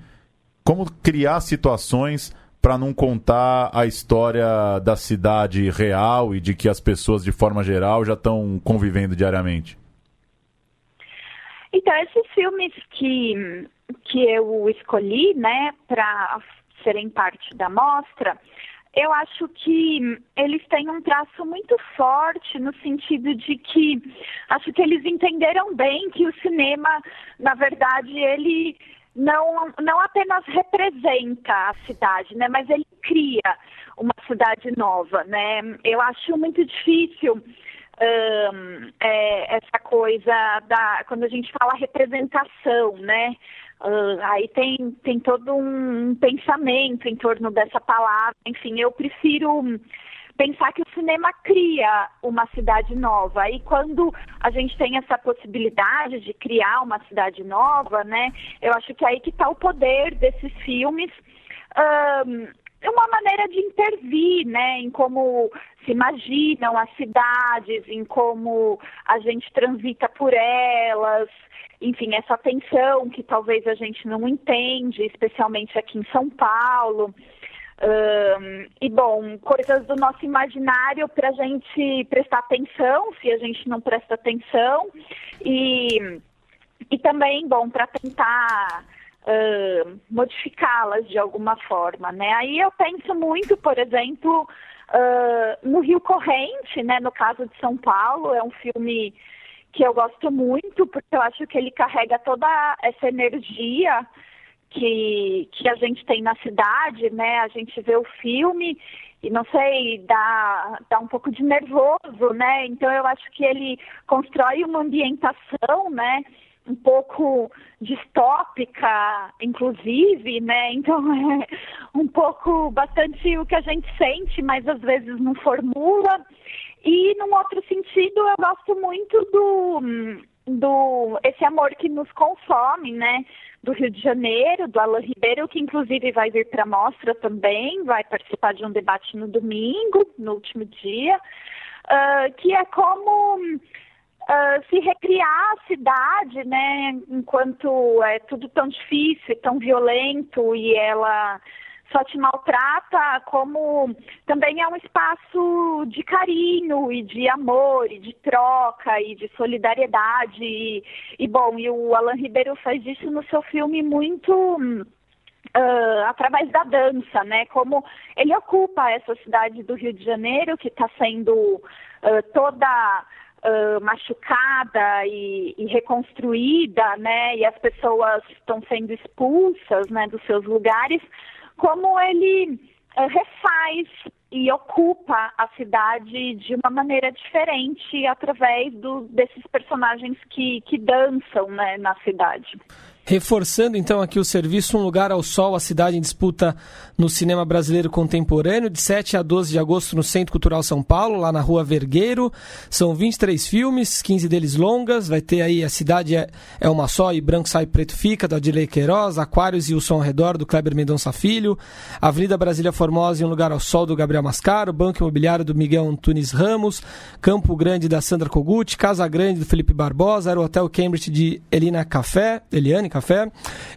como criar situações para não contar a história da cidade real e de que as pessoas de forma geral já estão convivendo diariamente. Então, esses filmes que que eu escolhi, né, para serem parte da mostra, eu acho que eles têm um traço muito forte no sentido de que acho que eles entenderam bem que o cinema, na verdade, ele não, não apenas representa a cidade, né, mas ele cria uma cidade nova, né? Eu acho muito difícil um, é, essa coisa da quando a gente fala representação, né? Uh, aí tem, tem todo um pensamento em torno dessa palavra. Enfim, eu prefiro pensar que o cinema cria uma cidade nova. E quando a gente tem essa possibilidade de criar uma cidade nova, né? Eu acho que é aí que está o poder desses filmes. Um, uma maneira de intervir, né, em como se imaginam as cidades, em como a gente transita por elas, enfim, essa tensão que talvez a gente não entende, especialmente aqui em São Paulo. Um, e, bom, coisas do nosso imaginário para a gente prestar atenção, se a gente não presta atenção, e, e também, bom, para tentar uh, modificá-las de alguma forma, né? Aí eu penso muito, por exemplo, uh, no Rio Corrente, né? No caso de São Paulo, é um filme que eu gosto muito, porque eu acho que ele carrega toda essa energia que, que a gente tem na cidade, né? A gente vê o filme e não sei, dá, dá um pouco de nervoso, né? Então eu acho que ele constrói uma ambientação, né? Um pouco distópica, inclusive, né? Então é um pouco bastante o que a gente sente, mas às vezes não formula. E num outro sentido, eu gosto muito do, do esse amor que nos consome, né? Do Rio de Janeiro, do Alan Ribeiro, que inclusive vai vir para a mostra também, vai participar de um debate no domingo, no último dia, uh, que é como uh, se recriar a cidade, né? Enquanto é tudo tão difícil, tão violento e ela só te maltrata, como também é um espaço de carinho e de amor e de troca e de solidariedade. E, e bom, e o Alan Ribeiro faz isso no seu filme muito. Uh, através da dança, né? Como ele ocupa essa cidade do Rio de Janeiro que está sendo uh, toda uh, machucada e, e, reconstruída, né? E as pessoas estão sendo expulsas, né, dos seus lugares como ele é, refaz e ocupa a cidade de uma maneira diferente através do, desses personagens que, que dançam né, na cidade. Reforçando então aqui o serviço Um Lugar ao Sol, a cidade em disputa no cinema brasileiro contemporâneo, de 7 a 12 de agosto no Centro Cultural São Paulo, lá na Rua Vergueiro. São 23 filmes, 15 deles longas. Vai ter aí A Cidade é, é Uma Só e Branco Sai Preto Fica, do Adilei Queiroz, Aquários e o Som ao Redor, do Kleber Mendonça Filho, Avenida Brasília Formosa e Um Lugar ao Sol, do Gabriel Mascaro, Banco Imobiliário do Miguel Antunes Ramos, Campo Grande da Sandra Kogut, Casa Grande do Felipe Barbosa, Era o Hotel Cambridge de Elina Café, Eliane Café.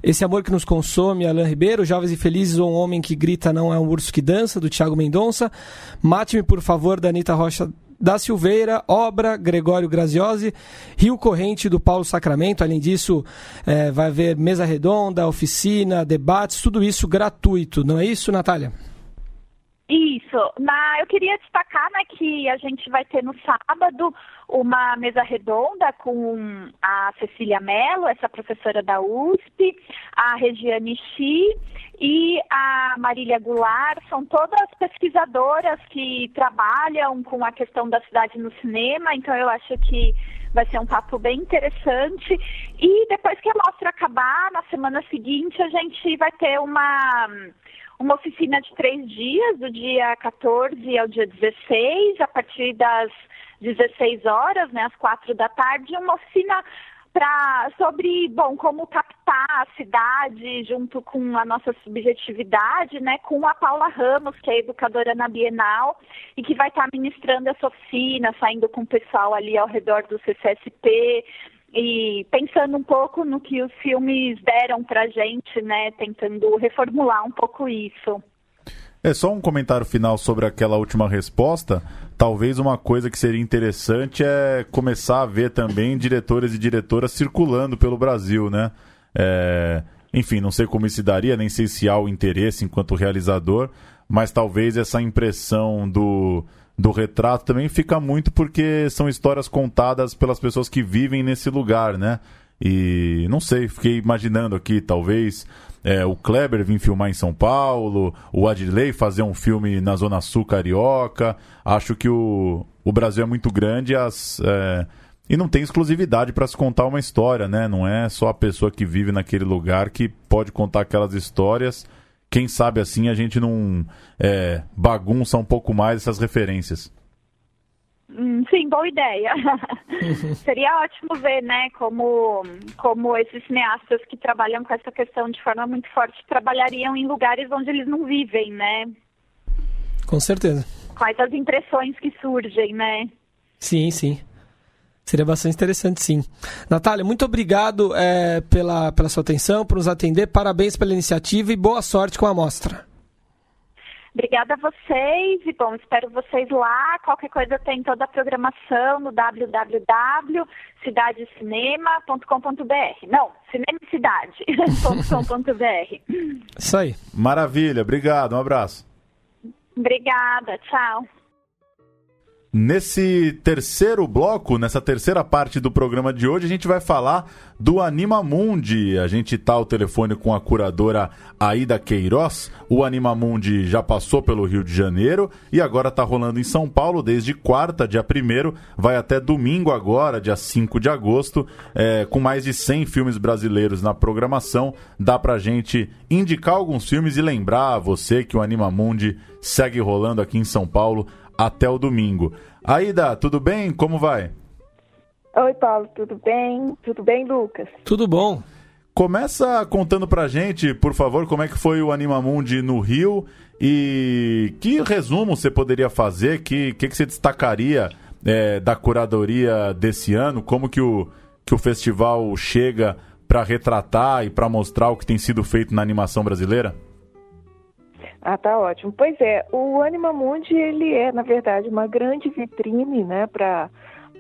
Esse Amor que nos consome, Alain Ribeiro. Jovens e Felizes, um homem que grita não é um urso que dança, do Tiago Mendonça. Mate-me, por favor, da Anitta Rocha da Silveira, Obra, Gregório Graziosi, Rio Corrente do Paulo Sacramento. Além disso, é, vai haver mesa redonda, oficina, debates, tudo isso gratuito, não é isso, Natália? Isso. Na, eu queria destacar né, que a gente vai ter no sábado uma mesa redonda com a Cecília Mello, essa professora da USP, a Regiane Xi e a Marília Goulart. São todas pesquisadoras que trabalham com a questão da cidade no cinema, então eu acho que vai ser um papo bem interessante. E depois que a mostra acabar, na semana seguinte, a gente vai ter uma uma oficina de três dias, do dia 14 ao dia 16, a partir das 16 horas, né, às quatro da tarde, uma oficina pra, sobre, bom, como captar a cidade junto com a nossa subjetividade, né, com a Paula Ramos, que é educadora na Bienal e que vai estar ministrando essa oficina, saindo com o pessoal ali ao redor do CCSP, e pensando um pouco no que os filmes deram pra gente, né, tentando reformular um pouco isso. É só um comentário final sobre aquela última resposta. Talvez uma coisa que seria interessante é começar a ver também diretores e diretoras circulando pelo Brasil, né? É... Enfim, não sei como isso daria, nem sei se há o interesse enquanto realizador, mas talvez essa impressão do do retrato também fica muito porque são histórias contadas pelas pessoas que vivem nesse lugar, né? E não sei, fiquei imaginando aqui, talvez é, o Kleber vir filmar em São Paulo, o Adley fazer um filme na Zona Sul Carioca. Acho que o, o Brasil é muito grande as, é, e não tem exclusividade para se contar uma história, né? Não é só a pessoa que vive naquele lugar que pode contar aquelas histórias. Quem sabe assim a gente não é, bagunça um pouco mais essas referências. Hum, sim, boa ideia. Seria ótimo ver, né, como, como esses cineastas que trabalham com essa questão de forma muito forte trabalhariam em lugares onde eles não vivem, né? Com certeza. Quais as impressões que surgem, né? Sim, sim. Seria bastante interessante, sim. Natália, muito obrigado é, pela, pela sua atenção, por nos atender. Parabéns pela iniciativa e boa sorte com a mostra. Obrigada a vocês e bom, espero vocês lá. Qualquer coisa tem toda a programação no www.cidadecinema.com.br. Não, cinemecidade.com.br. Isso aí. Maravilha, obrigado, um abraço. Obrigada, tchau. Nesse terceiro bloco, nessa terceira parte do programa de hoje, a gente vai falar do Animamundi. A gente está ao telefone com a curadora Aida Queiroz. O Animamundi já passou pelo Rio de Janeiro e agora está rolando em São Paulo desde quarta, dia 1 vai até domingo agora, dia 5 de agosto, é, com mais de 100 filmes brasileiros na programação. Dá pra gente indicar alguns filmes e lembrar a você que o Animamundi segue rolando aqui em São Paulo até o domingo. Aida, tudo bem? Como vai? Oi, Paulo, tudo bem? Tudo bem, Lucas? Tudo bom. Começa contando pra gente, por favor, como é que foi o Animamundi no Rio e que resumo você poderia fazer, que que, que você destacaria é, da curadoria desse ano, como que o, que o festival chega para retratar e para mostrar o que tem sido feito na animação brasileira? Ah, tá ótimo. Pois é, o Anima Mundi, ele é, na verdade, uma grande vitrine, né, para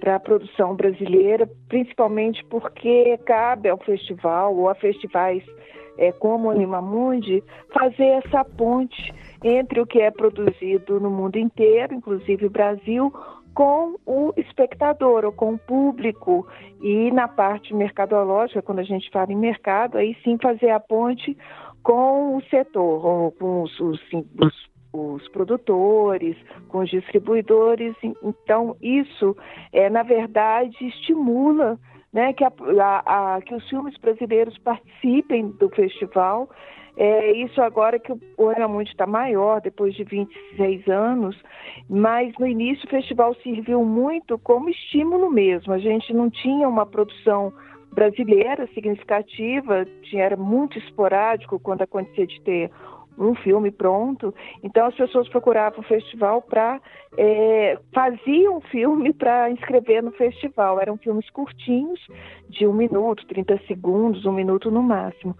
para a produção brasileira, principalmente porque cabe ao festival ou a festivais é, como o Anima Mundi fazer essa ponte entre o que é produzido no mundo inteiro, inclusive o Brasil, com o espectador ou com o público. E na parte mercadológica, quando a gente fala em mercado, aí sim fazer a ponte com o setor, com os, os, os, os produtores, com os distribuidores. Então, isso, é, na verdade, estimula né, que, a, a, a, que os filmes brasileiros participem do festival. É, isso agora que o Anamundi está maior, depois de 26 anos, mas no início o festival serviu muito como estímulo mesmo. A gente não tinha uma produção brasileira significativa, tinha, era muito esporádico quando acontecia de ter um filme pronto. Então as pessoas procuravam o festival para é, um filme para inscrever no festival. Eram filmes curtinhos, de um minuto, 30 segundos, um minuto no máximo.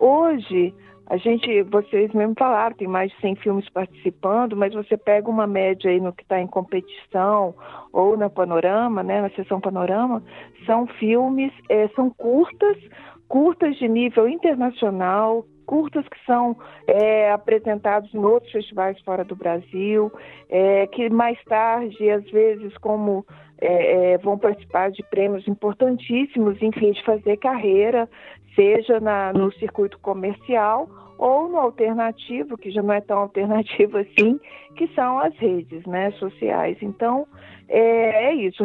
Hoje a gente, vocês mesmo falaram, tem mais de 100 filmes participando, mas você pega uma média aí no que está em competição ou na Panorama, né, na sessão Panorama, são filmes, é, são curtas, curtas de nível internacional, curtas que são é, apresentados em outros festivais fora do Brasil, é, que mais tarde, às vezes, como é, vão participar de prêmios importantíssimos, enfim, de fazer carreira, seja na, no circuito comercial ou no alternativo, que já não é tão alternativo assim, que são as redes né, sociais. Então, é, é isso.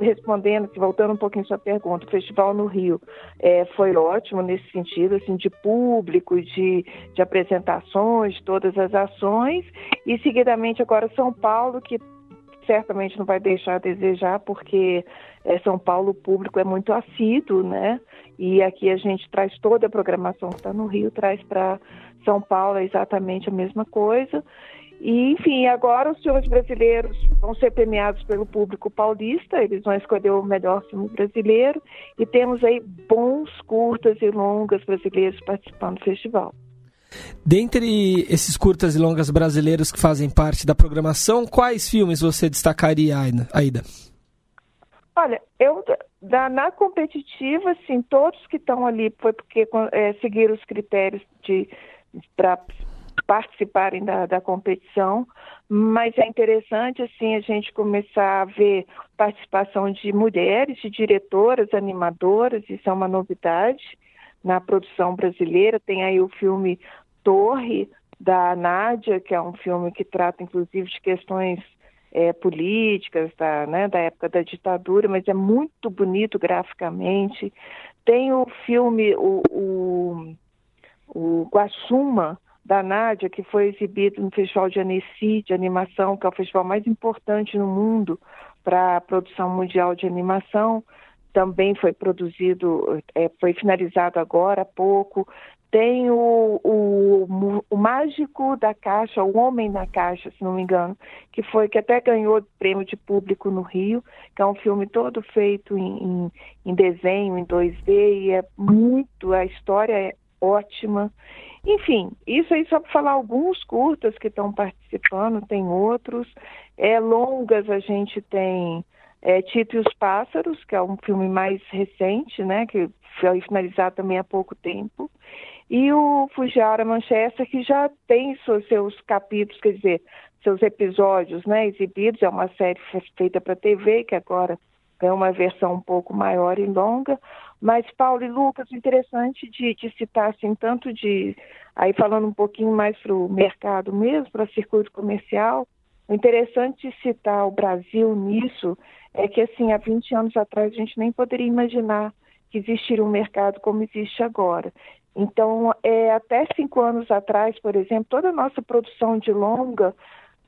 Respondendo, voltando um pouquinho à sua pergunta, o Festival no Rio é, foi ótimo nesse sentido, assim, de público, de, de apresentações, todas as ações, e seguidamente agora São Paulo, que certamente não vai deixar a desejar, porque é, São Paulo o público é muito assíduo, né? E aqui a gente traz toda a programação que está no Rio, traz para São Paulo exatamente a mesma coisa. E, enfim, agora os filmes brasileiros vão ser premiados pelo público paulista, eles vão escolher o melhor filme brasileiro, e temos aí bons curtas e longas brasileiros participando do festival. Dentre esses curtas e longas brasileiros que fazem parte da programação, quais filmes você destacaria, Aida? Olha, eu da, na competitiva, sim, todos que estão ali foi porque é, seguiram os critérios de para participarem da, da competição, mas é interessante assim a gente começar a ver participação de mulheres, de diretoras, animadoras, isso é uma novidade na produção brasileira. Tem aí o filme Torre, da Nádia, que é um filme que trata inclusive de questões é, políticas da, né, da época da ditadura, mas é muito bonito graficamente. Tem o filme, o, o, o Guaxuma, da Nádia, que foi exibido no Festival de Annecy, de animação, que é o festival mais importante no mundo para a produção mundial de animação. Também foi produzido, é, foi finalizado agora há pouco. Tem o, o, o, Mágico da Caixa, o Homem na Caixa, se não me engano, que foi que até ganhou prêmio de público no Rio, que é um filme todo feito em, em, desenho, em 2D, e é muito, a história é ótima. Enfim, isso aí só para falar alguns curtas que estão participando, tem outros. É, longas a gente tem é, Tito e os Pássaros, que é um filme mais recente, né, que foi finalizado também há pouco tempo. E o Fujiwara Manchester, que já tem seus, seus capítulos, quer dizer, seus episódios né, exibidos, é uma série feita para TV, que agora é uma versão um pouco maior e longa, mas Paulo e Lucas, interessante de, de citar assim, tanto de, aí falando um pouquinho mais para o mercado mesmo, para o circuito comercial, interessante citar o Brasil nisso é que assim, há 20 anos atrás a gente nem poderia imaginar que existiria um mercado como existe agora. Então, é, até cinco anos atrás, por exemplo, toda a nossa produção de longa,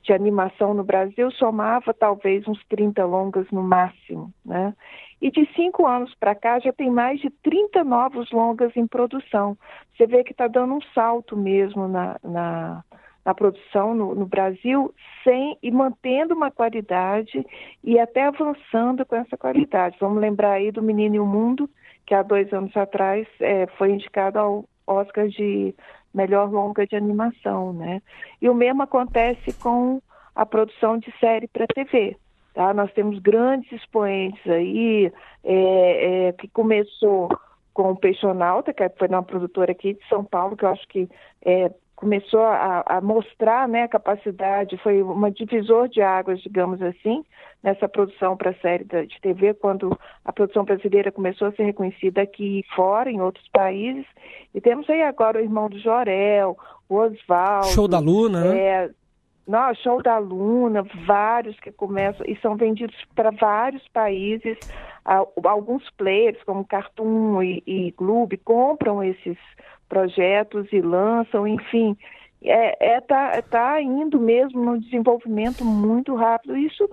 de animação no Brasil, somava talvez uns 30 longas no máximo, né? E de cinco anos para cá já tem mais de 30 novos longas em produção. Você vê que está dando um salto mesmo na, na, na produção no, no, Brasil, sem e mantendo uma qualidade e até avançando com essa qualidade. Vamos lembrar aí do Menino e o Mundo, que há dois anos atrás é, foi indicado ao Oscar de melhor longa de animação, né? E o mesmo acontece com a produção de série para TV. Tá? Nós temos grandes expoentes aí, é, é, que começou com o Peixonauta, que foi uma produtora aqui de São Paulo, que eu acho que é, começou a, a, mostrar né, a capacidade, foi uma divisor de águas, digamos assim, nessa produção para a série de TV, quando a produção brasileira começou a ser reconhecida aqui e fora, em outros países. E temos aí agora o irmão do Jorel, o Oswaldo. Show da Luna, né? Não, show da Luna, vários que começam e são vendidos para vários países. Alguns players, como Cartoon e, e compram esses projetos e lançam, enfim. É, é tá, tá indo mesmo no desenvolvimento muito rápido. Isso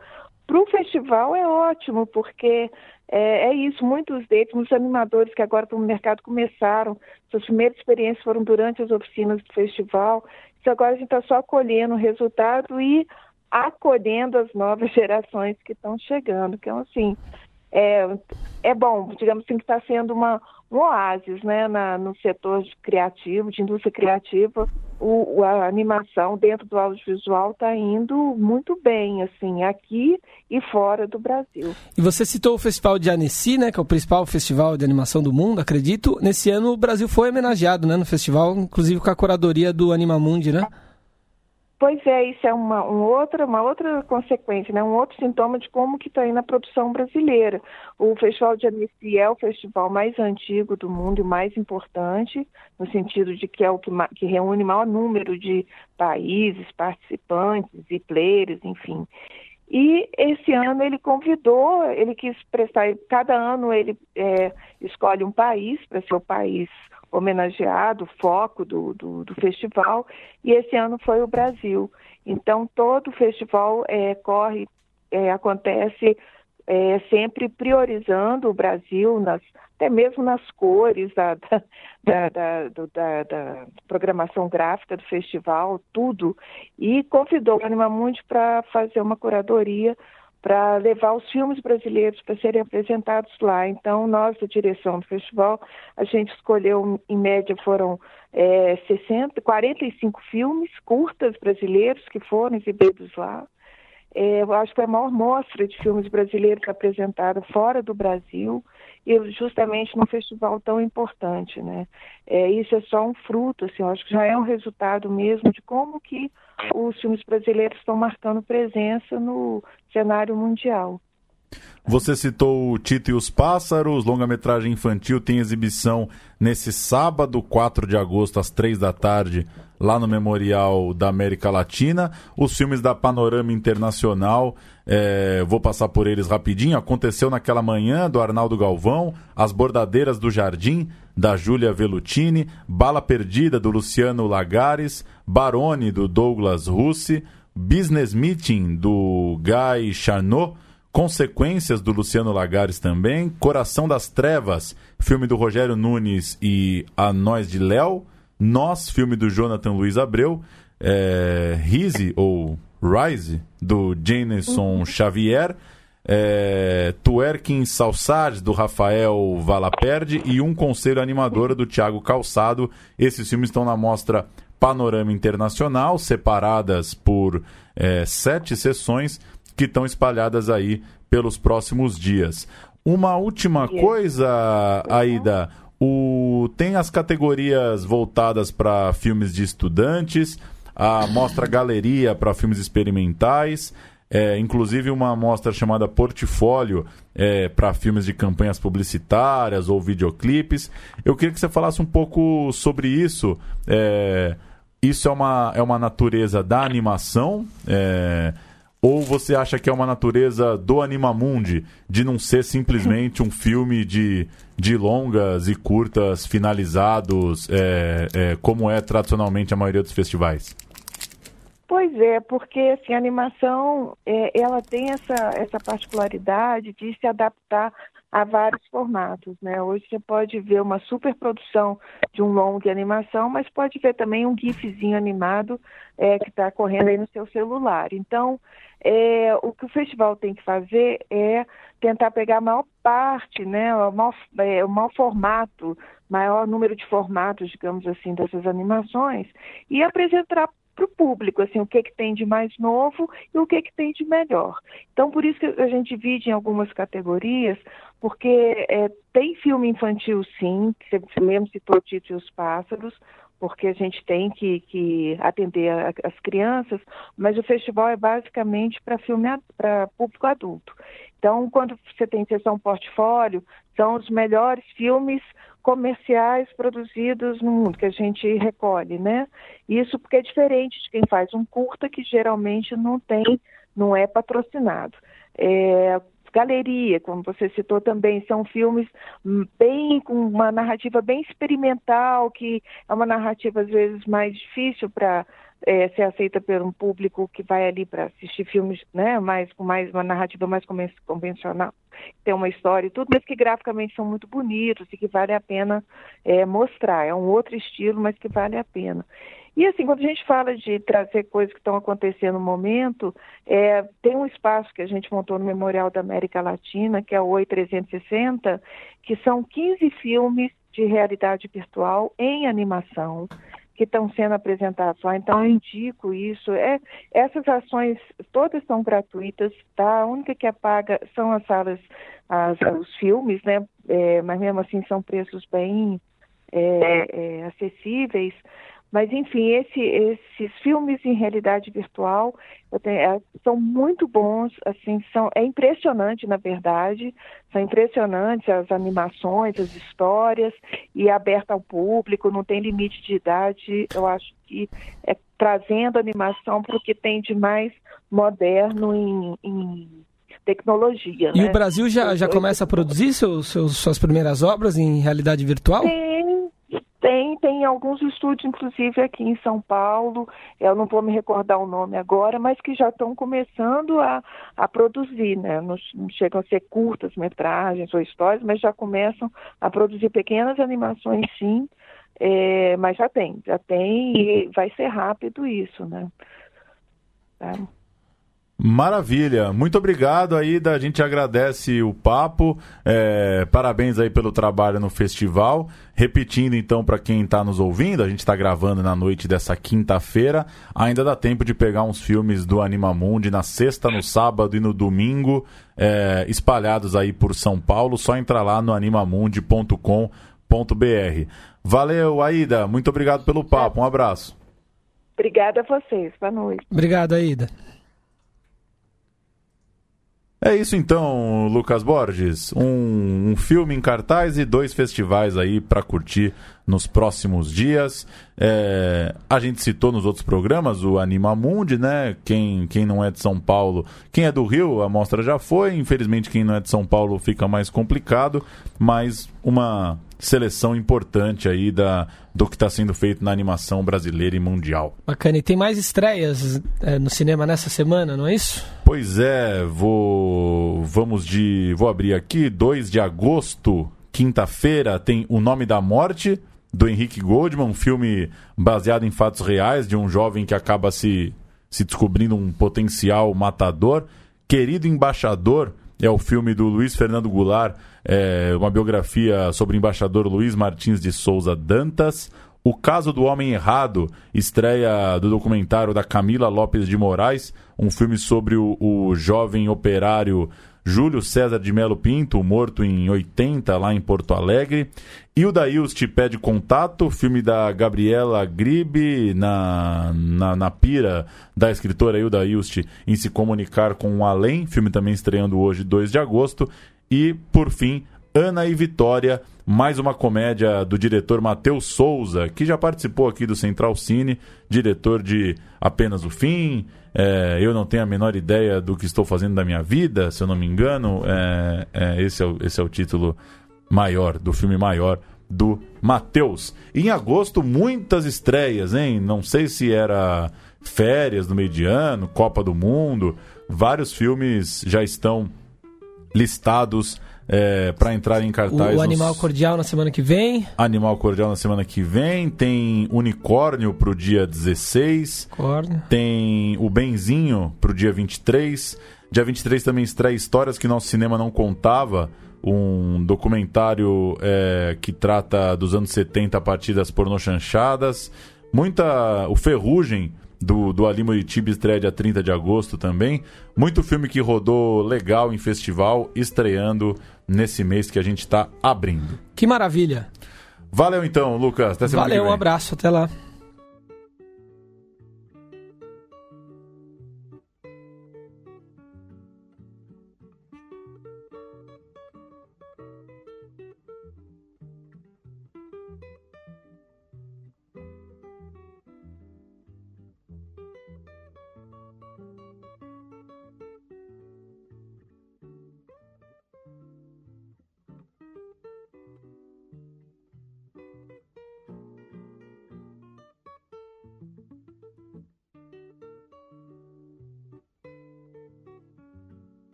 para o festival é ótimo, porque é, é, isso, muitos deles, muitos animadores que agora estão no mercado começaram, suas primeiras experiências foram durante as oficinas do festival, agora a gente está só colhendo o resultado e acolhendo as novas gerações que estão chegando. Então, assim, é, é bom, digamos assim, que está sendo uma, um oásis né, na, no setor de criativo, de indústria criativa, o, a animação dentro do audiovisual está indo muito bem, assim, aqui e fora do Brasil. E você citou o Festival de Annecy, né, que é o principal festival de animação do mundo, acredito. Nesse ano o Brasil foi homenageado né, no festival, inclusive com a curadoria do Animamundi, né? Pois é, isso é uma, um outra, uma outra consequência, né? um outro sintoma de como que está aí na produção brasileira. O Festival de Annecy é o festival mais antigo do mundo e mais importante, no sentido de que é o que, que reúne maior número de países, participantes e players, enfim. E esse ano ele convidou, ele quis prestar, cada ano ele é, escolhe um país para ser o país homenageado, foco do, do, do, festival, e esse ano foi o Brasil. Então, todo o festival é, corre, é, acontece é, sempre priorizando o Brasil, nas, até mesmo nas cores da, da, da, da, programação gráfica do festival, tudo, e convidou o Animamundi para fazer uma curadoria para levar os filmes brasileiros para serem apresentados lá. Então, nós, da direção do festival, a gente escolheu, em média, foram é, 60, 45 filmes curtas brasileiros que foram exibidos lá. É, eu acho que foi a maior mostra de filmes brasileiros apresentada fora do Brasil e justamente num festival tão importante, né? É, isso é só um fruto, assim, acho que já é um resultado mesmo de como que os filmes brasileiros estão marcando presença no cenário mundial. Você citou o Tito e os Pássaros, longa-metragem infantil, tem exibição nesse sábado, 4 de agosto, às 3 da tarde, lá no Memorial da América Latina. Os filmes da Panorama Internacional, é, vou passar por eles rapidinho. Aconteceu naquela manhã do Arnaldo Galvão, As Bordadeiras do Jardim, da Júlia Velutini, Bala Perdida, do Luciano Lagares, Barone, do Douglas Russi, Business Meeting, do Guy Charnot, Consequências, do Luciano Lagares também, Coração das Trevas, filme do Rogério Nunes e A Nós de Léo, nós, filme do Jonathan Luiz Abreu, é, Rise, ou Rise, do Jameson uhum. Xavier, é, Salsage, do Rafael Valaperde, e Um Conselho Animadora, do Tiago Calçado. Esses filmes estão na mostra Panorama Internacional, separadas por é, sete sessões que estão espalhadas aí pelos próximos dias. Uma última coisa, Aida. O, tem as categorias voltadas para filmes de estudantes, a mostra galeria para filmes experimentais, é, inclusive uma mostra chamada Portfólio é, para filmes de campanhas publicitárias ou videoclipes. Eu queria que você falasse um pouco sobre isso. É, isso é uma, é uma natureza da animação? É, ou você acha que é uma natureza do Animamundi, de não ser simplesmente um filme de, de longas e curtas finalizados, é, é, como é tradicionalmente a maioria dos festivais? Pois é, porque assim, a animação é, ela tem essa, essa particularidade de se adaptar a vários formatos, né? Hoje você pode ver uma superprodução de um longo de animação, mas pode ver também um gifzinho animado é, que está correndo aí no seu celular. Então, é, o que o festival tem que fazer é tentar pegar a maior parte, né, o maior, é, o maior formato, maior número de formatos, digamos assim, dessas animações e apresentar para o público, assim, o que, que tem de mais novo e o que, que tem de melhor. Então, por isso que a gente divide em algumas categorias, porque é, tem filme infantil, sim, que você mesmo citou Tito e os Pássaros, porque a gente tem que, que atender a, as crianças, mas o festival é basicamente para filme para público adulto. Então, quando você tem sessão portfólio, são os melhores filmes comerciais produzidos no mundo que a gente recolhe, né? Isso porque é diferente de quem faz um curta que geralmente não tem, não é patrocinado. É, Galeria, como você citou também, são filmes bem com uma narrativa bem experimental, que é uma narrativa às vezes mais difícil para é, ser aceita por um público que vai ali para assistir filmes, né, mais com mais uma narrativa mais convencional, tem uma história e tudo, mas que graficamente são muito bonitos e que vale a pena é, mostrar. É um outro estilo, mas que vale a pena. E assim, quando a gente fala de trazer coisas que estão acontecendo no momento, é, tem um espaço que a gente montou no Memorial da América Latina, que é o Oi 360, que são 15 filmes de realidade virtual em animação que estão sendo apresentados lá. Então, eu indico isso. É, essas ações todas são gratuitas, tá? A única que é paga são as salas, as, os filmes, né? É, mas mesmo assim são preços bem é, é acessíveis. Mas, enfim, esse, esses filmes em realidade virtual tenho, é, são muito bons, assim, são, é impressionante, na verdade, são impressionantes as animações, as histórias, e é aberta ao público, não tem limite de idade, eu acho que é trazendo animação para o que tem de mais moderno em, em tecnologia. E né? o Brasil já, já começa a produzir seus, suas primeiras obras em realidade virtual? Tem, tem, tem alguns estúdios, inclusive aqui em São Paulo, eu não vou me recordar o nome agora, mas que já estão começando a, a produzir, né? Não, não chegam a ser curtas metragens ou histórias, mas já começam a produzir pequenas animações sim, é, mas já tem, já tem e vai ser rápido isso, né? Tá? Maravilha, muito obrigado aí, a gente agradece o papo, é, parabéns aí pelo trabalho no festival. Repetindo então para quem está nos ouvindo, a gente está gravando na noite dessa quinta-feira, ainda dá tempo de pegar uns filmes do Animamundi na sexta, no sábado e no domingo, é, espalhados aí por São Paulo, só entrar lá no animamundi.com.br. Valeu, Aida, muito obrigado pelo papo, um abraço. Obrigada a vocês, boa noite. Obrigado, Aida. É isso então, Lucas Borges. Um, um filme em cartaz e dois festivais aí para curtir nos próximos dias. É, a gente citou nos outros programas o Anima Mundi, né? Quem, quem não é de São Paulo, quem é do Rio, a mostra já foi. Infelizmente, quem não é de São Paulo fica mais complicado, mas uma seleção importante aí da, do que está sendo feito na animação brasileira e mundial. Bacana. E tem mais estreias é, no cinema nessa semana, não é isso? Pois é, vou vamos de vou abrir aqui 2 de agosto, quinta-feira, tem O Nome da Morte do Henrique Goldman, um filme baseado em fatos reais de um jovem que acaba se se descobrindo um potencial matador. Querido Embaixador é o filme do Luiz Fernando Goulart, é uma biografia sobre o embaixador Luiz Martins de Souza Dantas. O Caso do Homem Errado, estreia do documentário da Camila Lopes de Moraes, um filme sobre o, o jovem operário Júlio César de Melo Pinto, morto em 80, lá em Porto Alegre. O Daílst pede contato, filme da Gabriela Gribe, na, na, na pira da escritora Hilda Ilst em se comunicar com o além, filme também estreando hoje, 2 de agosto. E, por fim, Ana e Vitória, mais uma comédia do diretor Matheus Souza, que já participou aqui do Central Cine, diretor de Apenas o Fim, é, Eu Não Tenho a Menor Ideia do que Estou Fazendo da Minha Vida, se eu não me engano, é, é, esse, é o, esse é o título maior, do filme maior do Matheus. Em agosto, muitas estreias, hein? Não sei se era férias no meio de ano, Copa do Mundo, vários filmes já estão listados é, para entrar em cartaz. O, o Animal nos... Cordial na semana que vem. Animal Cordial na semana que vem. Tem Unicórnio pro dia 16. Unicórnio. Tem o Benzinho pro dia 23. Dia 23 também estreia Histórias que Nosso Cinema Não Contava. Um documentário é, que trata dos anos 70 a partir das pornochanchadas. Muita. O Ferrugem do, do Ali Muritiba estreia dia 30 de agosto também. Muito filme que rodou legal em festival, estreando nesse mês que a gente está abrindo. Que maravilha! Valeu então, Lucas. Até semana Valeu, que vem. um abraço, até lá.